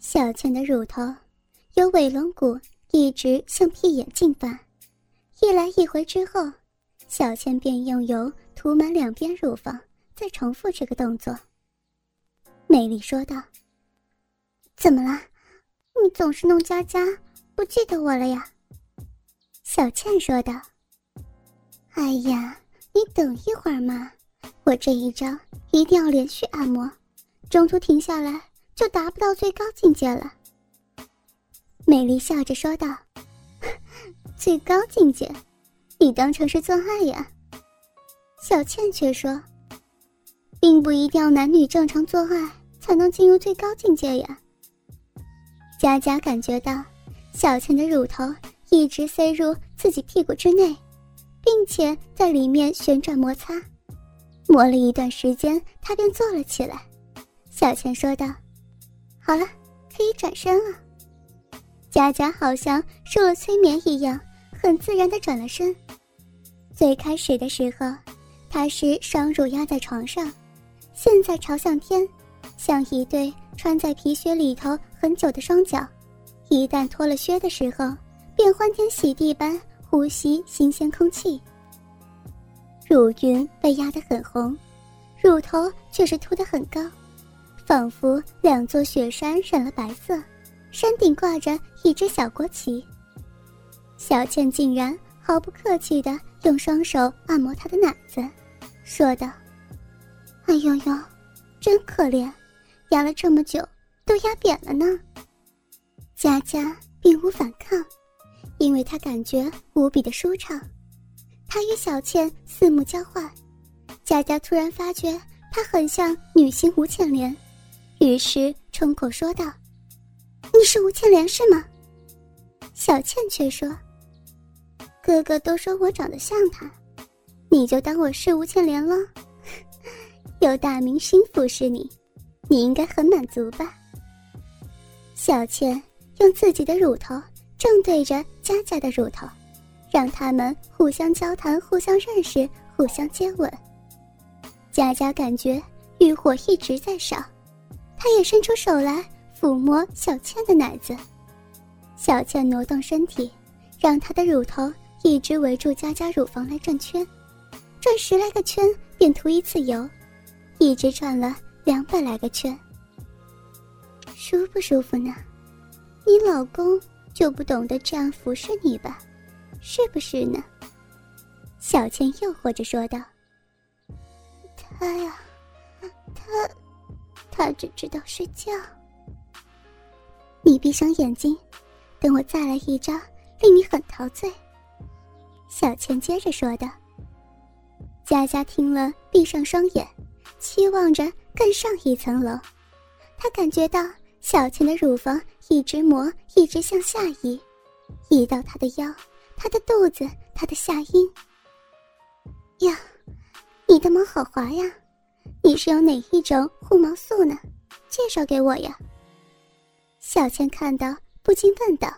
小倩的乳头由尾龙骨一直向屁眼进发，一来一回之后，小倩便用油涂满两边乳房，再重复这个动作。美丽说道：“怎么了？你总是弄佳佳，不记得我了呀？”小倩说道：“哎呀，你等一会儿嘛，我这一招一定要连续按摩，中途停下来就达不到最高境界了。”美丽笑着说道：“ 最高境界，你当成是做爱呀？”小倩却说：“并不一定要男女正常做爱才能进入最高境界呀。”佳佳感觉到小倩的乳头。一直塞入自己屁股之内，并且在里面旋转摩擦，磨了一段时间，她便坐了起来。小倩说道：“好了，可以转身了。”佳佳好像受了催眠一样，很自然地转了身。最开始的时候，她是双乳压在床上，现在朝向天，像一对穿在皮靴里头很久的双脚。一旦脱了靴的时候，便欢天喜地般呼吸新鲜空气。乳晕被压得很红，乳头却是凸得很高，仿佛两座雪山染了白色，山顶挂着一只小国旗。小倩竟然毫不客气地用双手按摩她的奶子，说道：“哎呦呦，真可怜，压了这么久都压扁了呢。”佳佳并无反抗。因为她感觉无比的舒畅，她与小倩四目交换，佳佳突然发觉她很像女星吴倩莲，于是冲口说道：“你是吴倩莲是吗？”小倩却说：“哥哥都说我长得像她，你就当我是吴倩莲了。有大明星服侍你，你应该很满足吧？”小倩用自己的乳头。正对着佳佳的乳头，让他们互相交谈、互相认识、互相接吻。佳佳感觉欲火一直在烧，他也伸出手来抚摸小倩的奶子。小倩挪动身体，让她的乳头一直围住佳佳乳房来转圈，转十来个圈便涂一次油，一直转了两百来个圈。舒不舒服呢？你老公？就不懂得这样服侍你吧，是不是呢？小倩诱惑着说道：“他呀，他，他只知道睡觉。你闭上眼睛，等我再来一招，令你很陶醉。”小倩接着说道。佳佳听了，闭上双眼，期望着更上一层楼。她感觉到。小倩的乳房一直磨，一直向下移，移到她的腰、她的肚子、她的下阴。呀，你的毛好滑呀！你是有哪一种护毛素呢？介绍给我呀。小倩看到，不禁问道：“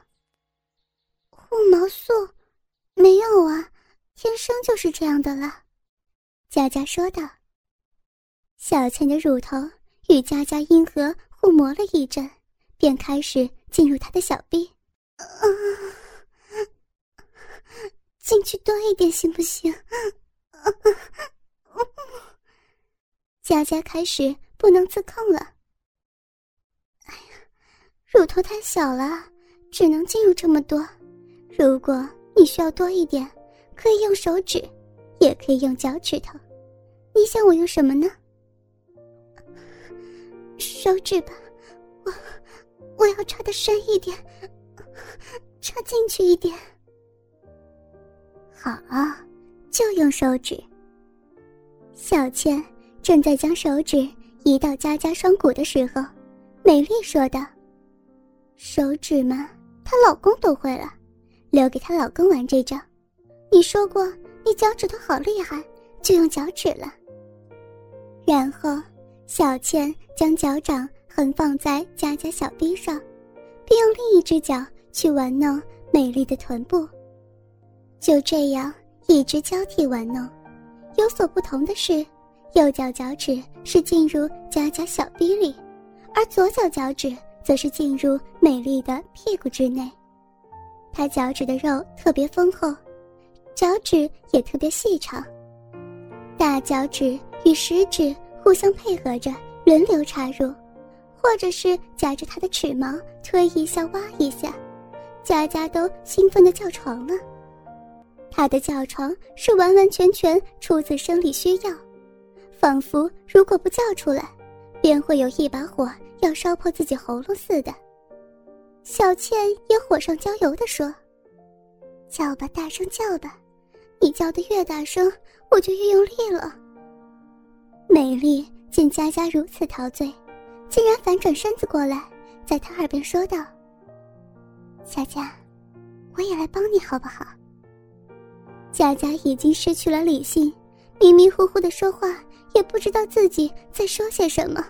护毛素？没有啊，天生就是这样的了。”佳佳说道。小倩的乳头与佳佳阴核。互磨了一阵，便开始进入她的小臂。进去多一点行不行？佳佳开始不能自控了。哎呀，乳头太小了，只能进入这么多。如果你需要多一点，可以用手指，也可以用脚趾头。你想我用什么呢？手指吧，我我要插的深一点，插进去一点。好，就用手指。小倩正在将手指移到佳佳双骨的时候，美丽说道：“手指嘛，她老公都会了，留给她老公玩这招。你说过你脚趾头好厉害，就用脚趾了。”然后。小倩将脚掌横放在佳佳小臂上，并用另一只脚去玩弄美丽的臀部。就这样一直交替玩弄。有所不同的是，右脚脚趾是进入佳佳小臂里，而左脚脚趾则是进入美丽的屁股之内。他脚趾的肉特别丰厚，脚趾也特别细长。大脚趾与食指互相配合着，轮流插入，或者是夹着他的齿毛推一下、挖一下，佳佳都兴奋的叫床了。他的叫床是完完全全出自生理需要，仿佛如果不叫出来，便会有一把火要烧破自己喉咙似的。小倩也火上浇油地说：“叫吧，大声叫吧，你叫的越大声，我就越用力了。”美丽见佳佳如此陶醉，竟然反转身子过来，在她耳边说道：“佳佳，我也来帮你好不好？”佳佳已经失去了理性，迷迷糊糊的说话，也不知道自己在说些什么。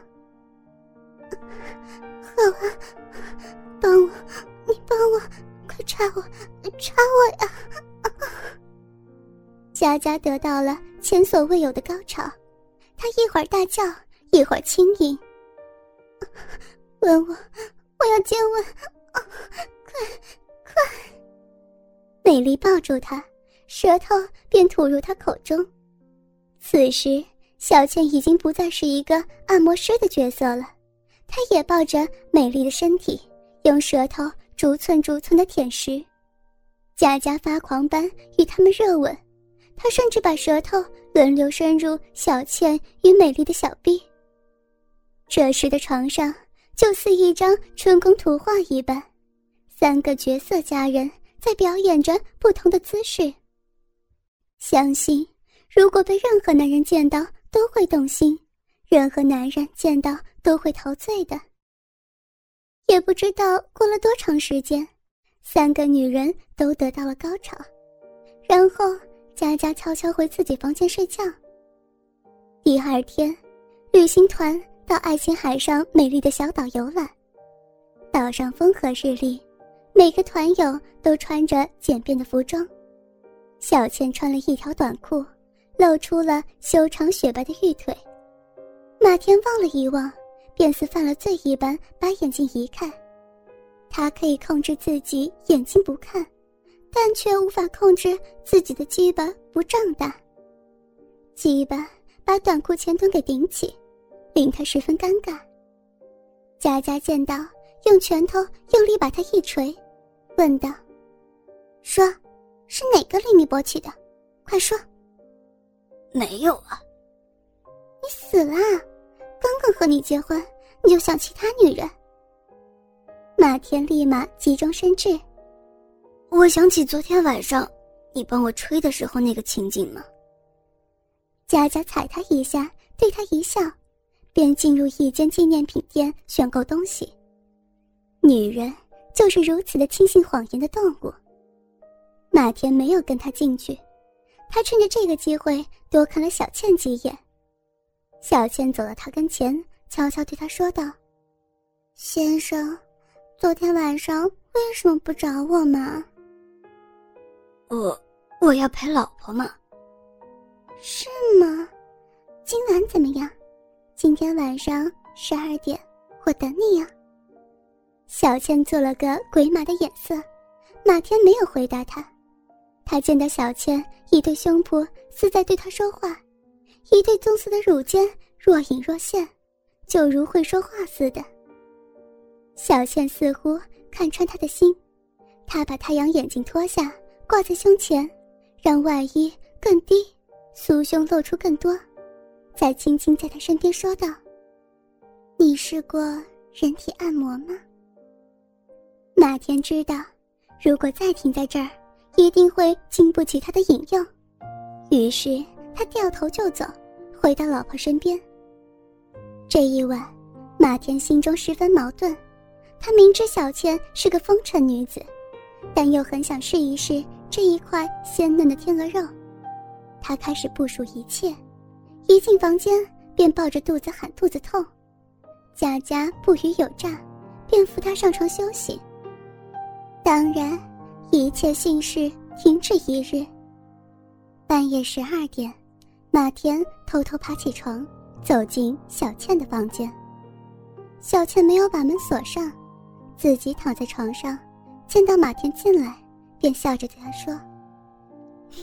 好啊，帮我，你帮我，快插我，插我呀！佳佳得到了前所未有的高潮，她一会儿大叫，一会儿轻吟，吻我，我要接吻，快，快！美丽抱住他。舌头便吐入他口中，此时小倩已经不再是一个按摩师的角色了，她也抱着美丽的身体，用舌头逐寸逐寸的舔食。佳佳发狂般与他们热吻，他甚至把舌头轮流伸入小倩与美丽的小臂。这时的床上就似一张春宫图画一般，三个绝色佳人在表演着不同的姿势。相信，如果被任何男人见到，都会动心；任何男人见到都会陶醉的。也不知道过了多长时间，三个女人都得到了高潮，然后佳佳悄悄回自己房间睡觉。第二天，旅行团到爱琴海上美丽的小岛游览，岛上风和日丽，每个团友都穿着简便的服装。小倩穿了一条短裤，露出了修长雪白的玉腿。马田望了一望，便似犯了罪一般，把眼睛移开。他可以控制自己眼睛不看，但却无法控制自己的鸡巴不胀大。鸡巴把短裤前端给顶起，令他十分尴尬。佳佳见到，用拳头用力把他一捶，问道：“说。”是哪个令你勃起的？快说！没有啊！你死了！刚刚和你结婚，你就想其他女人？马田立马急中生智。我想起昨天晚上你帮我吹的时候那个情景了。佳佳踩他一下，对他一笑，便进入一间纪念品店选购东西。女人就是如此的轻信谎言的动物。马田没有跟他进去，他趁着这个机会多看了小倩几眼。小倩走到他跟前，悄悄对他说道：“先生，昨天晚上为什么不找我嘛？”“我我要陪老婆嘛。”“是吗？今晚怎么样？今天晚上十二点，我等你呀。”小倩做了个鬼马的眼色，马天没有回答他。他见到小倩一对胸脯似在对他说话，一对棕色的乳尖若隐若现，就如会说话似的。小倩似乎看穿他的心，他把太阳眼镜脱下挂在胸前，让外衣更低，酥胸露出更多，再轻轻在他身边说道：“你试过人体按摩吗？”马田知道，如果再停在这儿。一定会经不起他的引诱，于是他掉头就走，回到老婆身边。这一晚，马田心中十分矛盾，他明知小倩是个风尘女子，但又很想试一试这一块鲜嫩的天鹅肉。他开始部署一切，一进房间便抱着肚子喊肚子痛。佳佳不语有诈，便扶他上床休息。当然。一切幸事停止一日。半夜十二点，马田偷偷爬起床，走进小倩的房间。小倩没有把门锁上，自己躺在床上，见到马田进来，便笑着对他说：“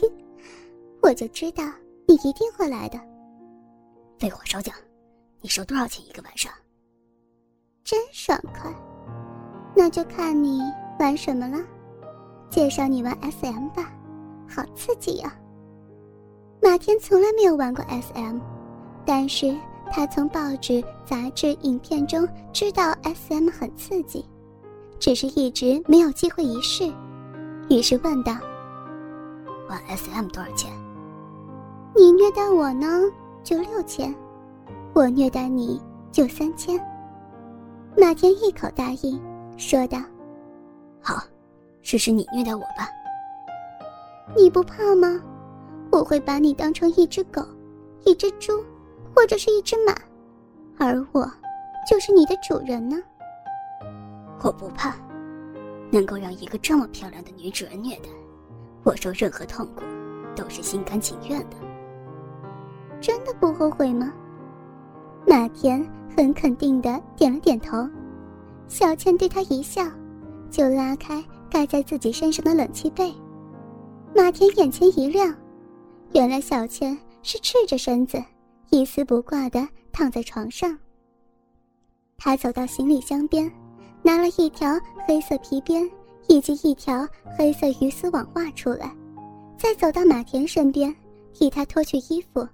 哼，我就知道你一定会来的。”废话少讲，你收多少钱一个晚上？真爽快，那就看你玩什么了。介绍你玩 SM 吧，好刺激呀！马天从来没有玩过 SM，但是他从报纸、杂志、影片中知道 SM 很刺激，只是一直没有机会一试，于是问道：“玩 SM 多少钱？”你虐待我呢，就六千；我虐待你就三千。马天一口答应，说道：“好，试试你虐待我吧。你不怕吗？”我会把你当成一只狗，一只猪，或者是一只马，而我就是你的主人呢。我不怕，能够让一个这么漂亮的女主人虐待，我受任何痛苦都是心甘情愿的。真的不后悔吗？马田很肯定的点了点头。小倩对他一笑，就拉开盖在自己身上的冷气被。马田眼前一亮。原来小倩是赤着身子，一丝不挂的躺在床上。他走到行李箱边，拿了一条黑色皮鞭以及一条黑色鱼丝网袜出来，再走到马田身边，替他脱去衣服。